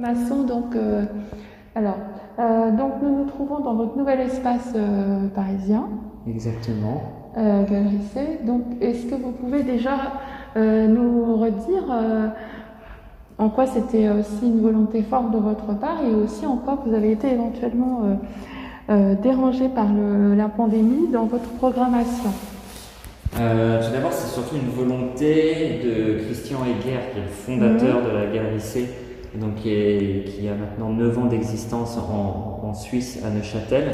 Masson, donc, euh, alors, euh, donc nous nous trouvons dans votre nouvel espace euh, parisien, Exactement. Galerie C. Donc, est-ce que vous pouvez déjà nous redire en quoi c'était aussi une volonté forte de votre part et aussi en quoi vous avez été éventuellement dérangé par le- la pandémie dans votre programmation? Tout d'abord, c'est surtout une volonté de Christian Heger, qui est le fondateur de la Galerie C, donc qui, est- qui a maintenant 9 ans d'existence en, en Suisse, à Neuchâtel,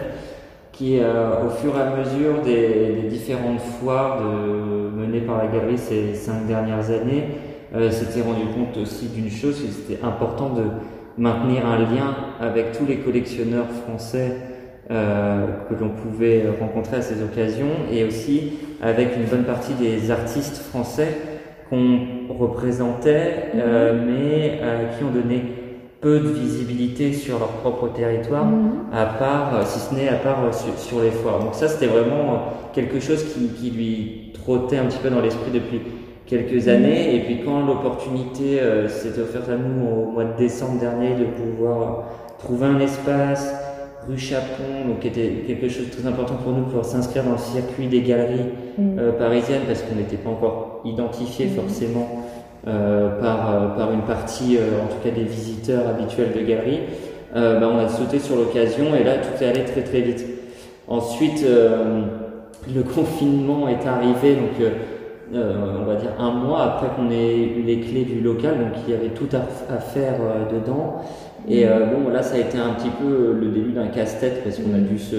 qui, euh, au fur et à mesure des, des différentes foires de, menées par la Galerie ces cinq dernières années, euh, s'était rendu compte aussi d'une chose, c'était important de maintenir un lien avec tous les collectionneurs français euh, que l'on pouvait rencontrer à ces occasions et aussi avec une bonne partie des artistes français qu'on représentait, euh, mais euh, qui ont donné peu de visibilité sur leur propre territoire, Mhm. à part, euh, si ce n'est à part euh, sur, sur les foires. Donc ça, c'était vraiment quelque chose qui, qui lui trottait un petit peu dans l'esprit depuis quelques années. Et puis quand l'opportunité euh, s'est offerte à nous au mois de décembre dernier de pouvoir trouver un espace, rue Chapon, donc qui était quelque chose de très important pour nous pour s'inscrire dans le circuit des galeries Mhm. euh, parisiennes parce qu'on n'était pas encore identifié Mhm. forcément euh, par, euh, par une partie, euh, en tout cas des visiteurs habituels de galeries. Bah, on a sauté sur l'occasion et là tout est allé très très vite. Ensuite, le confinement est arrivé, donc on va dire un mois après qu'on ait eu les clés du local, donc il y avait tout à, à faire dedans. Et euh, bon, là, ça a été un petit peu le début d'un casse-tête parce qu'on a dû se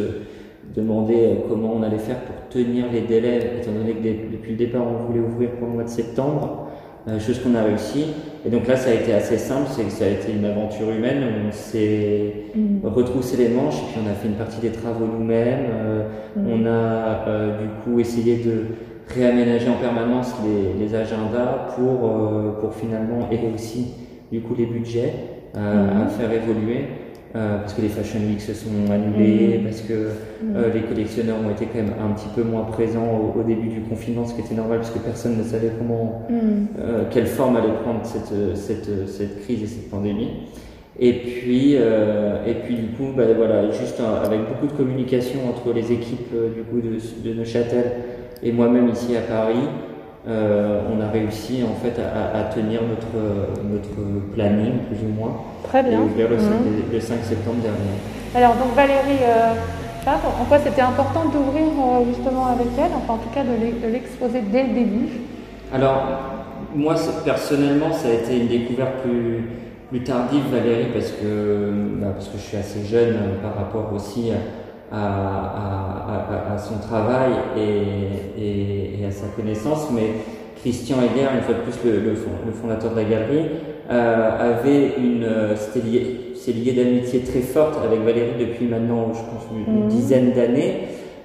demander euh, comment on allait faire pour tenir les délais, étant donné que depuis le départ, on voulait ouvrir pour le mois de septembre, euh, chose qu'on a réussi. Et donc là, ça a été assez simple, c'est que ça a été une aventure humaine. On s'est Mhm. retroussé les manches et puis on a fait une partie des travaux nous-mêmes. Euh, On a euh, du coup essayé de réaménager en permanence les, les agendas pour, euh, pour finalement aider aussi du coup les budgets euh, à faire évoluer. euh, parce que les Fashion Week se sont annulés, parce que euh, les collectionneurs ont été quand même un petit peu moins présents au, au début du confinement, ce qui était normal parce que personne ne savait comment Mhm. euh, quelle forme allait prendre cette, cette, cette crise et cette pandémie. Et puis, euh, et puis du coup, bah, voilà, juste euh, avec beaucoup de communication entre les équipes euh, du coup de, de Neuchâtel et moi-même ici à Paris, euh, on a réussi en fait à, à tenir notre, notre planning plus ou moins Très et ouvrir le, 5, Mhm. le 5 septembre dernier. Alors donc Valérie euh, en quoi c'était important d'ouvrir euh, justement avec elle, enfin en tout cas de l'e- de l'exposer dès le début? Alors, moi, personnellement, ça a été une découverte plus, plus tardive, Valérie, parce que, bah, parce que je suis assez jeune par rapport aussi à, à- à- à son travail et, et- et à sa connaissance. Mais Christian Heger, une fois de plus le, le le fondateur de la galerie, euh, avait une, euh, c'était lié, c'est lié d'amitié très forte avec Valérie depuis maintenant, je pense, une, Mhm. dizaine d'années,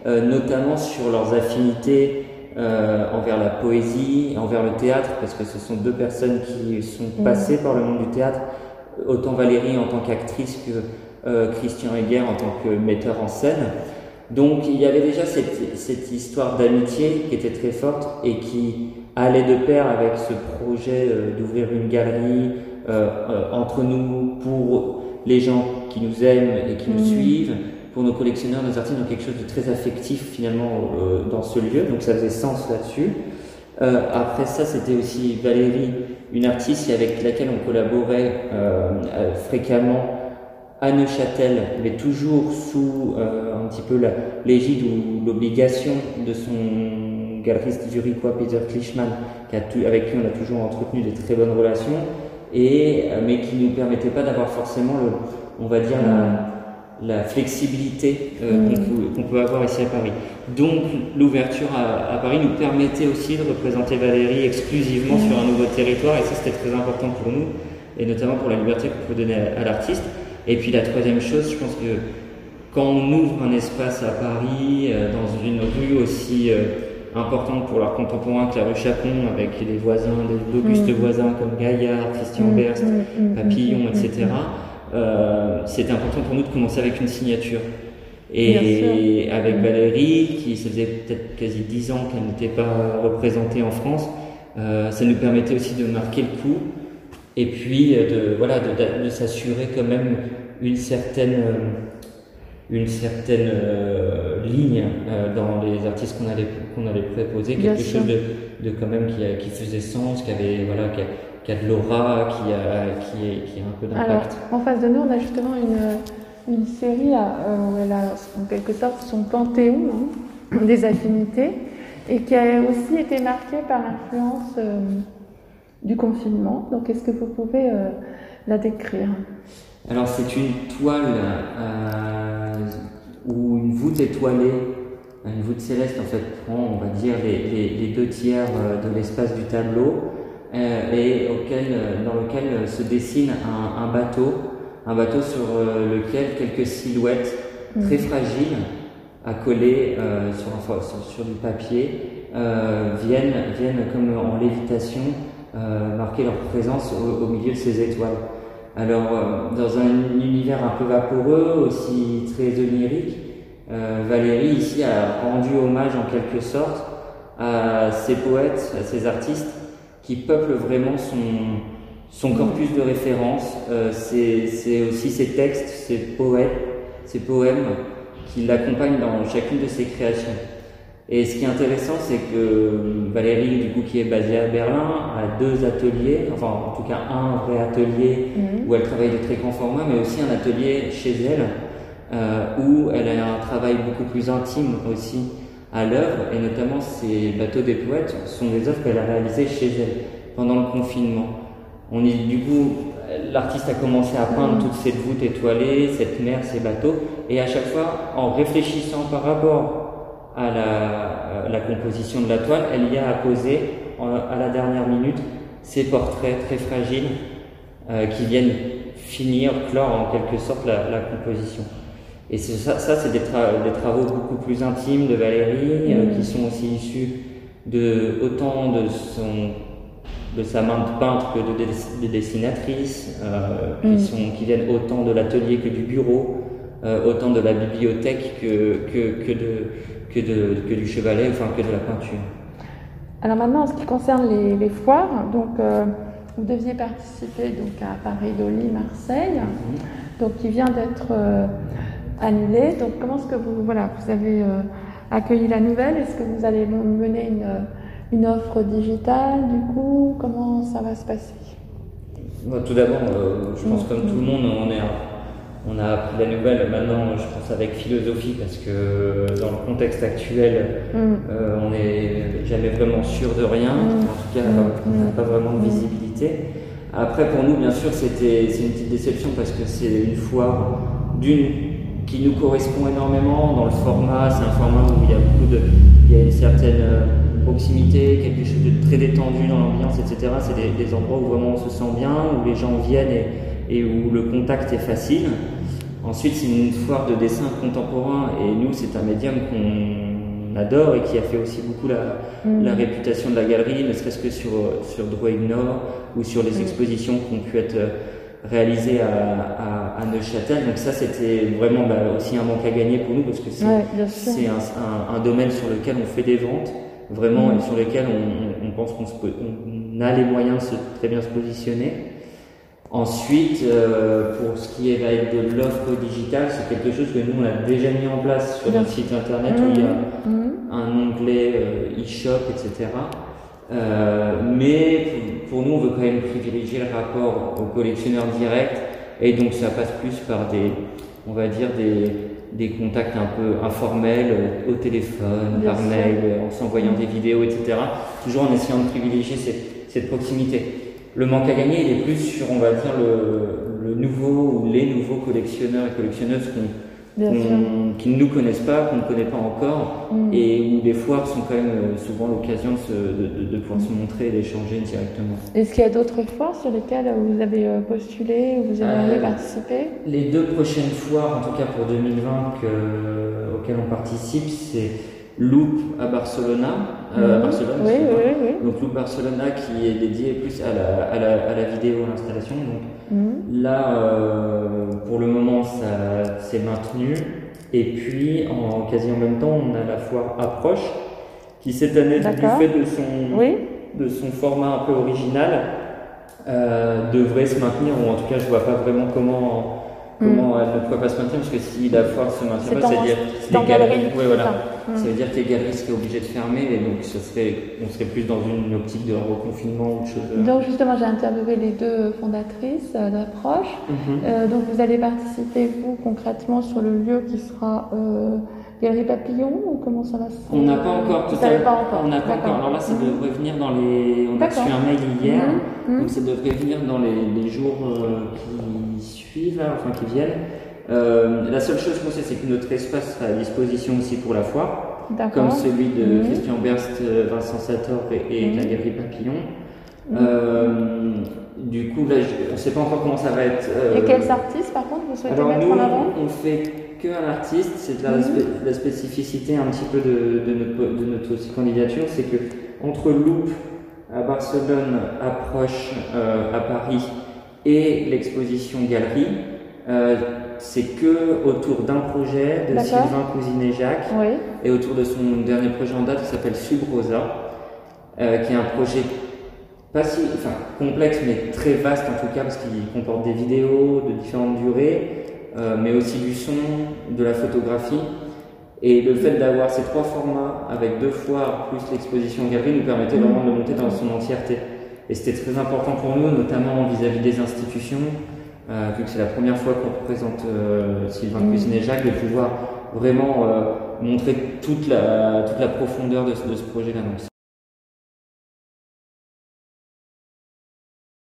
euh, notamment sur leurs affinités euh, envers la poésie, envers le théâtre, parce que ce sont deux personnes qui sont Mhm. passées par le monde du théâtre, autant Valérie en tant qu'actrice que Christian Heger en tant que metteur en scène. Donc il y avait déjà cette, cette histoire d'amitié qui était très forte et qui allait de pair avec ce projet euh, d'ouvrir une galerie euh, euh, entre nous pour les gens qui nous aiment et qui nous Mhm. suivent, pour nos collectionneurs, nos artistes, donc quelque chose de très affectif finalement euh, dans ce lieu, donc ça faisait sens là-dessus. Euh, après ça, c'était aussi Valérie, une artiste avec laquelle on collaborait euh, euh, fréquemment à Neuchâtel, mais toujours sous euh, un petit peu la- l'égide ou l'obligation de son galeriste zurichois Peter Klischmann, qui a tout- avec qui on a toujours entretenu de très bonnes relations, et, euh, mais qui ne nous permettait pas d'avoir forcément, le, on va dire, la, la flexibilité euh, Mm. qu'on peut, avoir ici à Paris. Donc l'ouverture à, à Paris nous permettait aussi de représenter Valérie exclusivement sur un nouveau territoire, et ça c'était très important pour nous, et notamment pour la liberté qu'on peut donner à, à l'artiste. Et puis la troisième chose, je pense que quand on ouvre un espace à Paris, euh, dans une rue aussi euh, importante pour l'art contemporain que la rue Chapon, avec des voisins, des- d'augustes Mm. voisins comme Gaillard, Christian Mhm, Berst, mhm, mhm, Papillon, mhm, etc. Euh, c'était important pour nous de commencer avec une signature. Et avec. Valérie, qui ça faisait peut-être quasi dix ans qu'elle n'était pas représentée en France, euh, ça nous permettait aussi de marquer le coup et puis de, voilà, de, de s'assurer quand même une certaine, une certaine ligne dans les artistes qu'on allait, qu'on allait préposer, quelque chose de, de, quand même qui, qui faisait sens, qui avait, voilà, qui, qui a de l'aura, qui a, qui, est, qui a un peu d'impact. En face de nous, on a justement une, une série euh, où elle a en quelque sorte son panthéon hein, des affinités et qui a aussi été marquée par l'influence euh, du confinement. Donc, est-ce que vous pouvez euh, la décrire? Alors, c'est une toile ou une voûte étoilée une voûte céleste en fait prend, on va dire, les, les, les deux tiers de l'espace du tableau euh, et auquel, euh, dans lequel euh, se dessine un, un bateau, un bateau sur lequel quelques silhouettes mm. très fragiles accolées euh, sur, sur, sur, du papier euh, viennent, viennent comme en lévitation euh, marquer leur présence au, au, milieu de ces étoiles. Alors, dans un univers un peu vaporeux, aussi très onirique, Valérie ici a rendu hommage en quelque sorte à ces poètes, à ces artistes qui peuple vraiment son, son corpus de référence. Euh, c'est aussi ses textes, ses poètes, ses poèmes qui l'accompagnent dans chacune de ses créations. Et ce qui est intéressant, c'est que Valérie, du coup, qui est basée à Berlin, a deux ateliers, enfin en tout cas un vrai atelier mhm. où elle travaille de très grand format, mais aussi un atelier chez elle euh, où elle a un travail beaucoup plus intime aussi à l'œuvre, et notamment ces bateaux des poètes sont des œuvres qu'elle a réalisées chez elle pendant le confinement. On est, du coup, l'artiste a commencé à peindre toute cette voûte étoilée, cette mer, ces bateaux, et à chaque fois, en réfléchissant par rapport à la, la composition de la toile, elle y a apposé à la dernière minute ces portraits très fragiles euh, qui viennent finir, clore en quelque sorte la, la composition. Et ça, ça c'est des, des, travaux beaucoup plus intimes de Valérie, euh, mm. qui sont aussi issus de autant de son de sa main de peintre que de, dessinatrice, euh, qui, mm. sont, qui viennent autant de l'atelier que du bureau, euh, autant de la bibliothèque que, que, que, de, que, de, que du chevalet, enfin que de la peinture. Alors maintenant, en ce qui concerne les, les foires, donc euh, vous deviez participer donc à Paris, Dolly, Marseille, mm. donc qui vient d'être euh, annulé. Donc comment est-ce que vous, voilà, vous avez euh, accueilli la nouvelle? Est-ce que vous allez mener une, une, offre digitale du coup? Comment ça va se passer? Tout d'abord, je pense comme tout le monde, on, est, on a appris la nouvelle maintenant, je pense avec philosophie, parce que dans le contexte actuel, mm. euh, on n'est jamais vraiment sûr de rien. Mm. En tout cas, mm. on n'a pas vraiment de visibilité. Après, pour nous, bien sûr, c'était c'est une petite déception parce que c'est une foire d'une qui nous correspond énormément dans le format. C'est un format où il y a beaucoup de, il y a une certaine euh, proximité, quelque chose de très détendu dans l'ambiance, etc. C'est des, des, endroits où vraiment on se sent bien, où les gens viennent et, et où le contact est facile. Ensuite, c'est une foire de dessin contemporain et nous, c'est un médium qu'on adore et qui a fait aussi beaucoup la, mm. la réputation de la galerie, ne serait-ce que sur, sur Droit Nord ou sur les mm. expositions qui ont pu être réalisé à, à, à, Neuchâtel. Donc ça, c'était vraiment bah, aussi un manque à gagner pour nous parce que c'est ouais, un, un, un, domaine sur lequel on fait des ventes vraiment mmh. et sur lequel on, on pense qu'on on a les moyens de se, très bien se positionner. Ensuite, euh, pour ce qui est de l'offre digitale, c'est quelque chose que nous on a déjà mis en place sur notre site internet mmh. où il y a mmh. un onglet euh, e-shop, etc. Euh, mais pour, nous, on veut quand même privilégier le rapport au collectionneur direct, et donc ça passe plus par des, on va dire des, des contacts un peu informels euh, au téléphone, par mail, en s'envoyant des vidéos, etc. Toujours en essayant de privilégier cette, cette proximité. Le manque à gagner, il est plus sur, on va dire, le, le nouveau ou les nouveaux collectionneurs et collectionneuses qu'on qui ne nous connaissent pas, qu'on ne connaît pas encore, mm. et où les foires sont quand même euh, souvent l'occasion de, de, de, pouvoir se montrer et d'échanger directement. Est-ce qu'il y a d'autres foires sur lesquelles vous avez euh, postulé ou vous aimeriez euh, participer? Les deux prochaines foires, en tout cas pour 2020, que, auxquelles on participe, c'est Loop à Barcelona, euh, mhm. Barcelone, oui, oui, oui. donc Loop Barcelona qui est dédié plus à la, à la, à la vidéo, à l'installation. Donc mhm. là, euh, pour le moment, ça s'est maintenu. Et puis, en quasi en même temps, on a la foire Approche qui cette année, du fait de son, de son format un peu original, euh, devrait se maintenir, ou en tout cas, je vois pas vraiment comment comment elle ne pourrait pas se maintenir parce que si la foire se maintient pas, c'est-à-dire les galeries, ouais, voilà. Ça. ça. veut dire que les galeries seraient obligées de fermer et donc ce serait, on serait plus dans une optique de reconfinement ou de choses. Euh. Donc justement, j'ai interviewé les deux fondatrices euh, d'approche. Mhm. euh, donc vous allez participer vous concrètement sur le lieu qui sera euh, Galerie Papillon ou comment ça va se On n'a pas encore tout à pas encore. On n'a pas encore. Alors là, ça devrait venir dans les. On a reçu un mail hier, mhm. donc ça devrait venir dans les, les jours qui suivent, enfin qui viennent. Euh, la seule chose qu'on sait, c'est que notre espace sera à disposition aussi pour la foire, comme celui de mhm. Christian Berst, euh, Vincent Sator et, mhm. la Galerie Papillon. Mhm. Euh, du coup, là, on ne sait pas encore comment ça va être. et quels artistes, par contre, vous souhaitez mettre en avant? On fait qu'un artiste, c'est la, la, spécificité un petit peu de, de, notre, de notre candidature, c'est que entre Loop à Barcelone, Approche à Paris et l'exposition galerie, euh, c'est que autour d'un projet de Sylvain Cousinet Jacques et autour de son dernier projet en date qui s'appelle Subrosa, euh, qui est un projet pas si, enfin, complexe mais très vaste en tout cas parce qu'il comporte des vidéos de différentes durées, euh, mais aussi du son, de la photographie. Et le fait d'avoir ces trois formats avec deux fois plus l'exposition galerie nous permettait vraiment de monter dans son entièreté. Et c'était très important pour nous, notamment vis-à-vis des institutions, vu que c'est la première fois qu'on représente euh, Sylvain mmh. et Jacques, de pouvoir vraiment euh, montrer toute la, toute la profondeur de, de ce projet d'annonce.